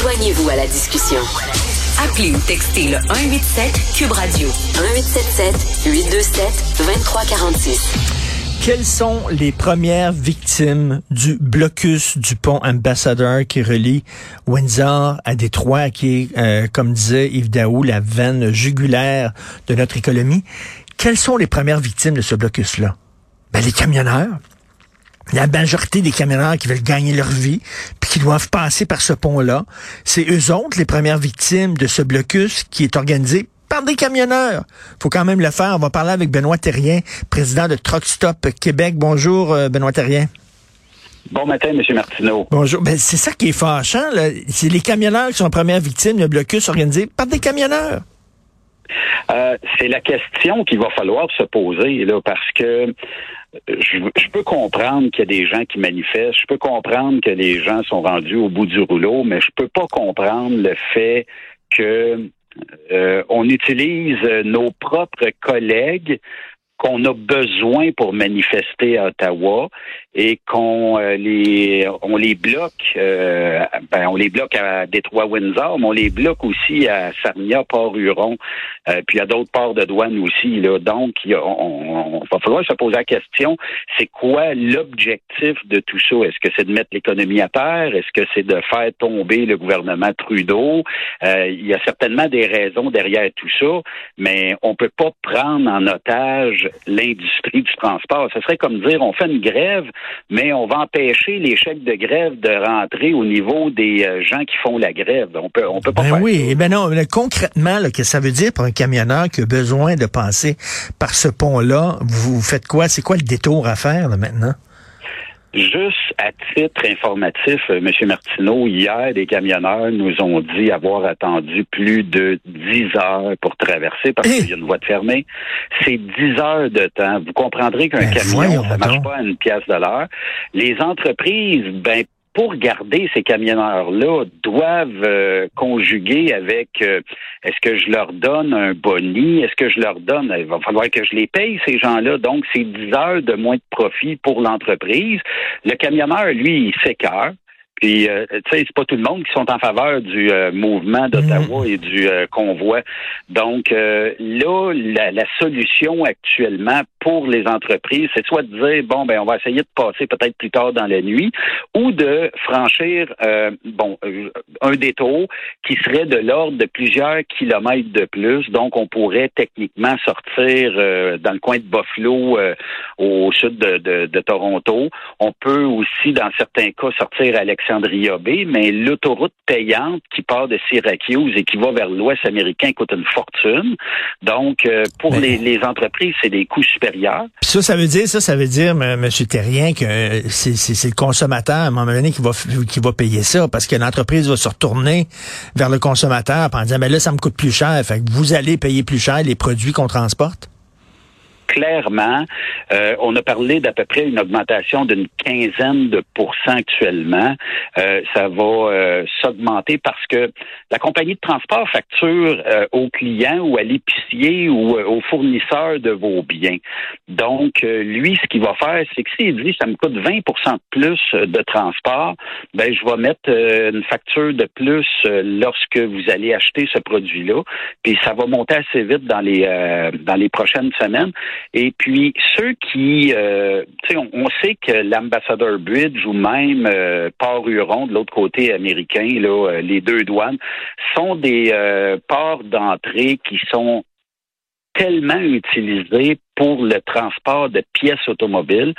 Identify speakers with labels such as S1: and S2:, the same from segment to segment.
S1: Joignez-vous à la discussion. Appelez ou textez le 187 Cube Radio 1877 827 2346.
S2: Quelles sont les premières victimes du blocus du pont Ambassadeur qui relie Windsor à Détroit, qui est, euh, comme disait Yves Daou, la veine jugulaire de notre économie? Quelles sont les premières victimes de ce blocus-là? Ben, les camionneurs la majorité des camionneurs qui veulent gagner leur vie, puis qui doivent passer par ce pont-là, c'est eux autres les premières victimes de ce blocus qui est organisé par des camionneurs. faut quand même le faire. On va parler avec Benoît Terrien, président de Truck Stop Québec. Bonjour, euh, Benoît Terrien.
S3: Bon matin, M. Martineau.
S2: Bonjour. Ben, c'est ça qui est fâchant. C'est les camionneurs qui sont les premières victimes de blocus organisé par des camionneurs.
S3: Euh, c'est la question qu'il va falloir se poser là, parce que je, peux comprendre qu'il y a des gens qui manifestent, je peux comprendre que les gens sont rendus au bout du rouleau, mais je peux pas comprendre le fait que euh, on utilise nos propres collègues qu'on a besoin pour manifester à Ottawa et qu'on euh, les on les bloque euh, ben, on les bloque à Détroit Windsor, mais on les bloque aussi à Sarnia, Port-Huron, euh, puis à d'autres ports de douane aussi. Là. Donc, il on, va falloir se poser la question, c'est quoi l'objectif de tout ça? Est-ce que c'est de mettre l'économie à terre? Est-ce que c'est de faire tomber le gouvernement Trudeau? il y a certainement des raisons derrière tout ça, mais on peut pas prendre en otage l'industrie du transport. Ce serait comme dire on fait une grève, mais on va empêcher les chèques de grève de rentrer au niveau des euh, gens qui font la grève. On peut, on peut pas
S2: ben oui,
S3: ça.
S2: ben non, concrètement, que ça veut dire pour un camionneur qui a besoin de passer par ce pont-là? Vous faites quoi? C'est quoi le détour à faire là, maintenant?
S3: Juste à titre informatif, euh, M. Martineau, hier, des camionneurs nous ont dit avoir attendu plus de 10 heures pour traverser parce qu'il y a une voie de fermée. C'est 10 heures de temps. Vous comprendrez qu'un ben, camion, ça marche pas à une pièce de l'heure. Les entreprises, ben, pour garder ces camionneurs-là, doivent euh, conjuguer avec euh, est-ce que je leur donne un boni, est-ce que je leur donne, il va falloir que je les paye, ces gens-là? Donc, c'est 10 heures de moins de profit pour l'entreprise. Le camionneur, lui, il s'écœure. Puis, euh, tu sais, c'est pas tout le monde qui sont en faveur du euh, mouvement d'Ottawa mm. et du euh, convoi. Donc, là, la, la, solution actuellement pour les entreprises, c'est soit de dire, bon, ben, on va essayer de passer peut-être plus tard dans la nuit, ou de franchir, bon, un détour qui serait de l'ordre de plusieurs kilomètres de plus. Donc, on pourrait techniquement sortir dans le coin de Buffalo, au sud de, de, de, Toronto. On peut aussi, dans certains cas, sortir à l'extérieur Alexandria Bay, mais l'autoroute payante qui part de Syracuse et qui va vers l'Ouest américain coûte une fortune. Donc, euh, pour les, entreprises, c'est des coûts supérieurs.
S2: ça, ça veut dire, ça, ça veut dire, M. Terrien, que c'est le consommateur, à un moment donné, qui va, qui va payer ça, parce que l'entreprise va se retourner vers le consommateur en disant, mais là, ça me coûte plus cher. Fait que vous allez payer plus cher les produits qu'on transporte?
S3: Clairement, euh, on a parlé d'à peu près une augmentation d'une quinzaine de pourcents actuellement. Euh, ça va euh, s'augmenter parce que la compagnie de transport facture aux clients ou à l'épicier ou au fournisseur de vos biens. Donc, lui, ce qu'il va faire, c'est que s'il dit ça me coûte 20% de plus de transport, ben je vais mettre une facture de plus lorsque vous allez acheter ce produit-là. Puis ça va monter assez vite dans les dans les prochaines semaines. Et puis, ceux qui, euh, tu sais, on, sait que l'Ambassador Bridge ou même euh, Port-Huron, de l'autre côté américain, là, euh, les deux douanes, sont des ports d'entrée qui sont tellement utilisés pour le transport de pièces automobiles.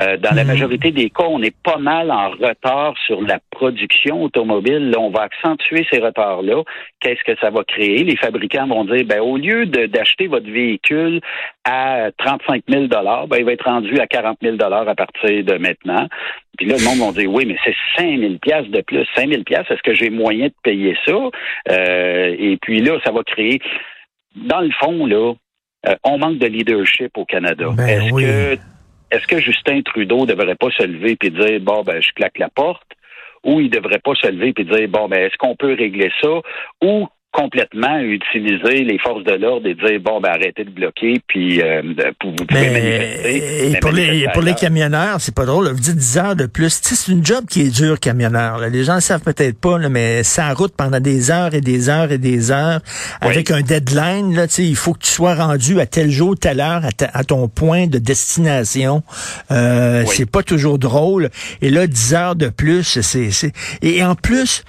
S3: Euh, dans la mhm. majorité des cas, on est pas mal en retard sur la production automobile. Là, on va accentuer ces retards-là. Qu'est-ce que ça va créer? Les fabricants vont dire, ben, au lieu d'acheter votre véhicule à 35 000 ben, il va être rendu à 40 000 à partir de maintenant. Puis là, le monde va dire, oui, mais c'est 5 000 de plus. 5 000 est-ce que j'ai moyen de payer ça? Euh, et puis là, ça va créer dans le fond, là, euh, on manque de leadership au Canada.
S2: Ben
S3: est-ce que est-ce que Justin Trudeau devrait pas se lever et dire bon ben je claque la porte? Ou il devrait pas se lever et dire bon ben est-ce qu'on peut régler ça? Ou complètement utiliser les forces de l'ordre et dire bon ben arrêtez de bloquer puis euh, vous pouvez manifester.
S2: Et pour, les, pour les camionneurs, c'est pas drôle. Vous dites 10 heures de plus. C'est une job qui est dure, camionneur. Les gens ne savent peut-être pas, là, mais ça route pendant des heures et des heures et des heures avec un deadline. Là, il faut que tu sois rendu à tel jour, telle heure, à, ton point de destination. Euh, C'est pas toujours drôle. Et là, 10 heures de plus, c'est... Et en plus,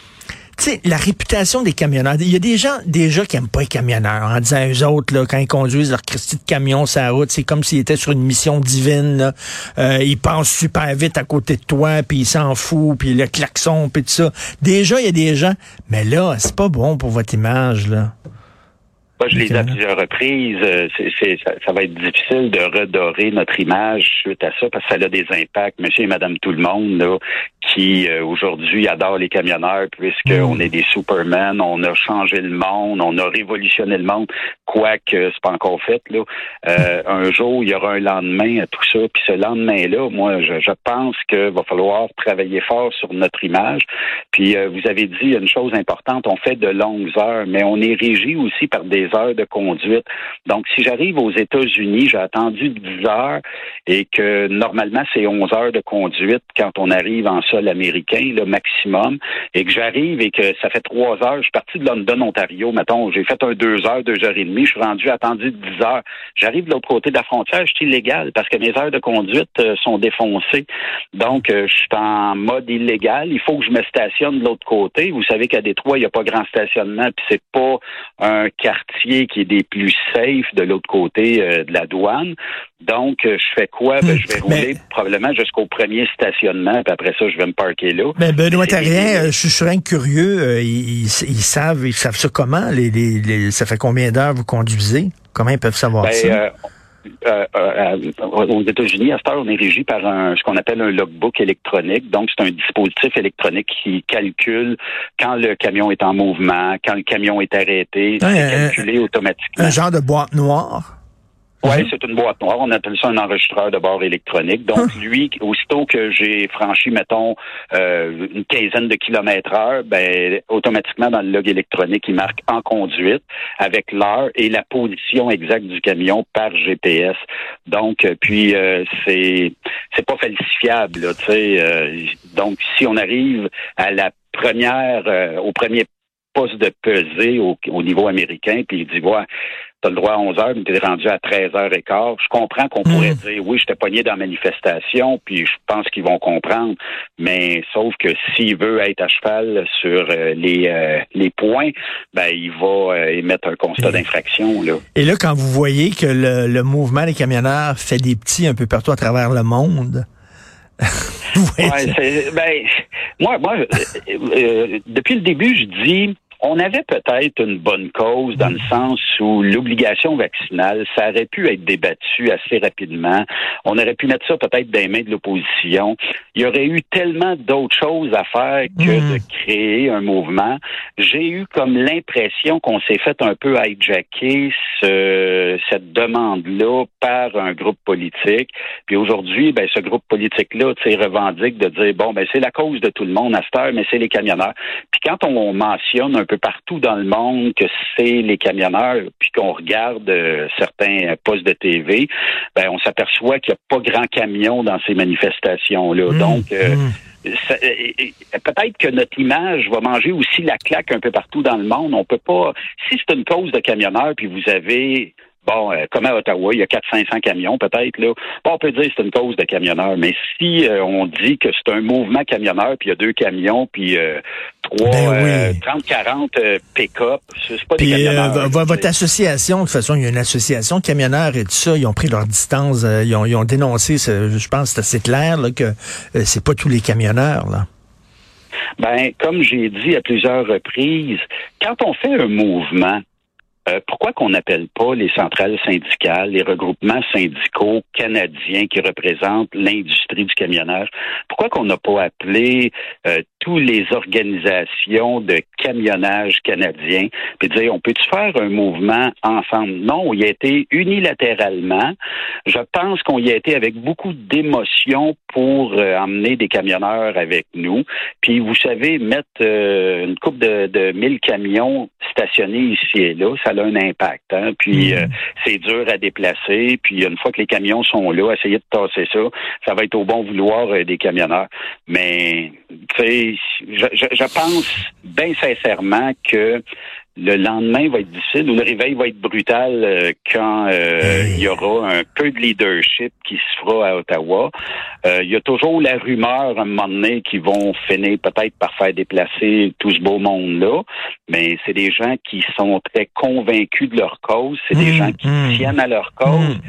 S2: tu sais, la réputation des camionneurs. Il y a des gens déjà qui aiment pas les camionneurs en disant eux autres, là, quand ils conduisent leur Christie de camion sur la route, c'est comme s'ils étaient sur une mission divine. Euh, ils passent super vite à côté de toi, puis ils s'en foutent, puis le klaxon, puis tout ça. Déjà, il y a des gens, mais là, c'est pas bon pour votre image, là.
S3: Moi, je l'ai dit à plusieurs reprises, euh, ça, ça, va être difficile de redorer notre image suite à ça parce que ça a des impacts, monsieur et madame tout le monde, là, qui euh, aujourd'hui adorent les camionneurs puisqu'on mm. est des supermen, on a changé le monde, on a révolutionné le monde, quoique c'est pas encore fait. Là. Euh, un jour, il y aura un lendemain à tout ça, puis ce lendemain-là, moi, je, je pense qu'il va falloir travailler fort sur notre image. Puis vous avez dit une chose importante, on fait de longues heures, mais on est régi aussi par des heures de conduite. Donc, si j'arrive aux États-Unis, j'ai attendu 10 heures et que normalement, c'est 11 heures de conduite quand on arrive en sol américain, le maximum, et que j'arrive et que ça fait 3 heures, je suis parti de London, Ontario, mettons, j'ai fait un 2 heures, 2 heures et demie, je suis rendu attendu 10 heures. J'arrive de l'autre côté de la frontière, je suis illégal parce que mes heures de conduite euh, sont défoncées. Donc, euh, je suis en mode illégal. Il faut que je me stationne de l'autre côté. Vous savez qu'à Détroit, il n'y a pas grand stationnement, puis c'est pas un quartier qui est des plus safe de l'autre côté euh, de la douane. Donc, je fais quoi? Ben, je vais hmm. rouler probablement jusqu'au premier stationnement, puis après ça, je vais me parquer là.
S2: Mais Benoît euh, je suis rien curieux. Ils, savent ils savent ça comment? Les, ça fait combien d'heures vous conduisez? Comment ils peuvent savoir ben, ça?
S3: Euh, euh, aux États-Unis, à cette heure, on est régi par un, ce qu'on appelle un logbook électronique. Donc, c'est un dispositif électronique qui calcule quand le camion est en mouvement, quand le camion est arrêté, c'est calculé automatiquement.
S2: Un genre de boîte noire?
S3: Oui, mhm. c'est une boîte noire. On appelle ça un enregistreur de bord électronique. Donc, lui, aussitôt que j'ai franchi, mettons, euh, une quinzaine de kilomètres heure, ben, automatiquement, dans le log électronique, il marque en conduite avec l'heure et la position exacte du camion par GPS. Donc, euh, puis, euh, c'est c'est pas falsifiable, tu sais. donc, si on arrive à la première, au premier poste de pesée au, au niveau américain, puis il dit, voilà, tu le droit à 11 heures, mais tu es rendu à 13 heures et quart. Je comprends qu'on pourrait hmm. dire, oui, je t'ai pogné dans la manifestation, puis je pense qu'ils vont comprendre, mais sauf que s'il veut être à cheval sur euh, les, euh, les points, ben, il va euh, émettre un constat d'infraction. Là.
S2: Et là, quand vous voyez que le, le mouvement des camionneurs fait des petits un peu partout à travers le monde,
S3: ouais, ben, moi, moi depuis le début, je dis on avait peut-être une bonne cause dans le sens où l'obligation vaccinale, ça aurait pu être débattu assez rapidement. On aurait pu mettre ça peut-être dans les mains de l'opposition. Il y aurait eu tellement d'autres choses à faire que hmm. de créer un mouvement. J'ai eu comme l'impression qu'on s'est fait un peu hijacker ce, cette demande-là par un groupe politique. Puis aujourd'hui, ben, ce groupe politique-là, revendique de dire, bon, ben, c'est la cause de tout le monde à cette heure, mais c'est les camionneurs. Puis quand on mentionne un peu partout dans le monde que c'est les camionneurs, puis qu'on regarde euh, certains postes de TV, ben on s'aperçoit qu'il n'y a pas grand camion dans ces manifestations-là. Mmh, Donc, euh, mmh. peut-être que notre image va manger aussi la claque un peu partout dans le monde. On peut pas. Si c'est une cause de camionneurs, puis vous avez Bon, euh, comme à Ottawa, il y a 400-500 camions peut-être. Là. Bon, on peut dire que c'est une cause de camionneurs, mais si euh, on dit que c'est un mouvement camionneur, puis il y a deux camions, puis euh, trois, 30-40 ben pick-up, c'est pas des camionneurs.
S2: votre association, de toute façon, il y a une association de camionneurs et tout ça, ils ont pris leur distance, ils ont, ils, ont, dénoncé, je pense c'est assez clair là, que c'est pas tous les camionneurs. là.
S3: Ben, comme j'ai dit à plusieurs reprises, quand on fait un mouvement, euh, pourquoi qu'on n'appelle pas les centrales syndicales, les regroupements syndicaux canadiens qui représentent l'industrie du camionnage? Pourquoi qu'on n'a pas appelé euh, toutes les organisations de camionnage canadiens, puis dire on peut-tu faire un mouvement ensemble? Non, il a été unilatéralement. Je pense qu'on y a été avec beaucoup d'émotion pour euh, emmener des camionneurs avec nous. Puis vous savez mettre euh, une coupe de, de 1000 camions stationnés ici et là, a un impact. Hein? Puis mmh. euh, c'est dur à déplacer. Puis une fois que les camions sont là, essayer de tasser ça, ça va être au bon vouloir des camionneurs. Mais tu sais, je, je, je pense bien sincèrement que le lendemain va être difficile ou le réveil va être brutal euh, quand euh, il y aura un peu de leadership qui se fera à Ottawa. Euh, il y a toujours la rumeur à un moment donné qui vont finir peut-être par faire déplacer tout ce beau monde-là, mais c'est des gens qui sont très convaincus de leur cause, c'est des mmh, gens qui mmh. tiennent à leur cause. Mmh.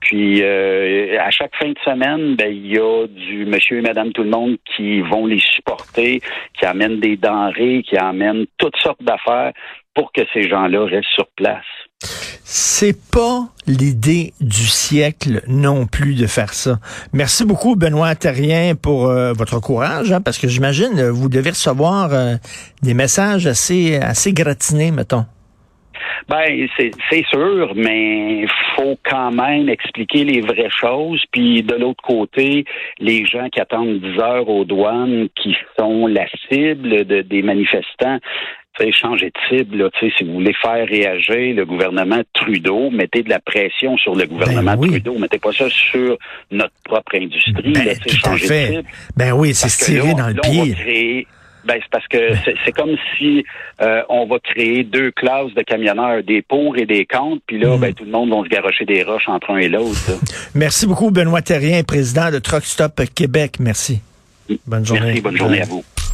S3: Puis euh, à chaque fin de semaine, ben il y a du monsieur et madame tout le monde qui vont les supporter, qui amènent des denrées, qui amènent toutes sortes d'affaires pour que ces gens-là restent sur place.
S2: C'est pas l'idée du siècle non plus de faire ça. Merci beaucoup, Benoît Terrien, pour euh, votre courage, hein, parce que j'imagine euh, vous devez recevoir euh, des messages assez, assez gratinés, mettons.
S3: Ben, c'est sûr, mais faut quand même expliquer les vraies choses. Puis de l'autre côté, les gens qui attendent 10 heures aux douanes, qui sont la cible de, des manifestants, changer de cible. Là, si vous voulez faire réagir le gouvernement Trudeau, mettez de la pression sur le gouvernement ben Trudeau. Mettez pas ça sur notre propre industrie.
S2: Ben, là, tout changer De cible. Ben oui, c'est se tirer dans le pied.
S3: Ben, c'est parce que c'est comme si euh, on va créer deux classes de camionneurs, des pour et des contre, puis là, mm. ben, tout le monde va se garocher des roches entre un et l'autre.
S2: Merci beaucoup, Benoît Terrien, président de Truck Stop Québec. Merci.
S3: Bonne journée. Merci, bonne journée à vous.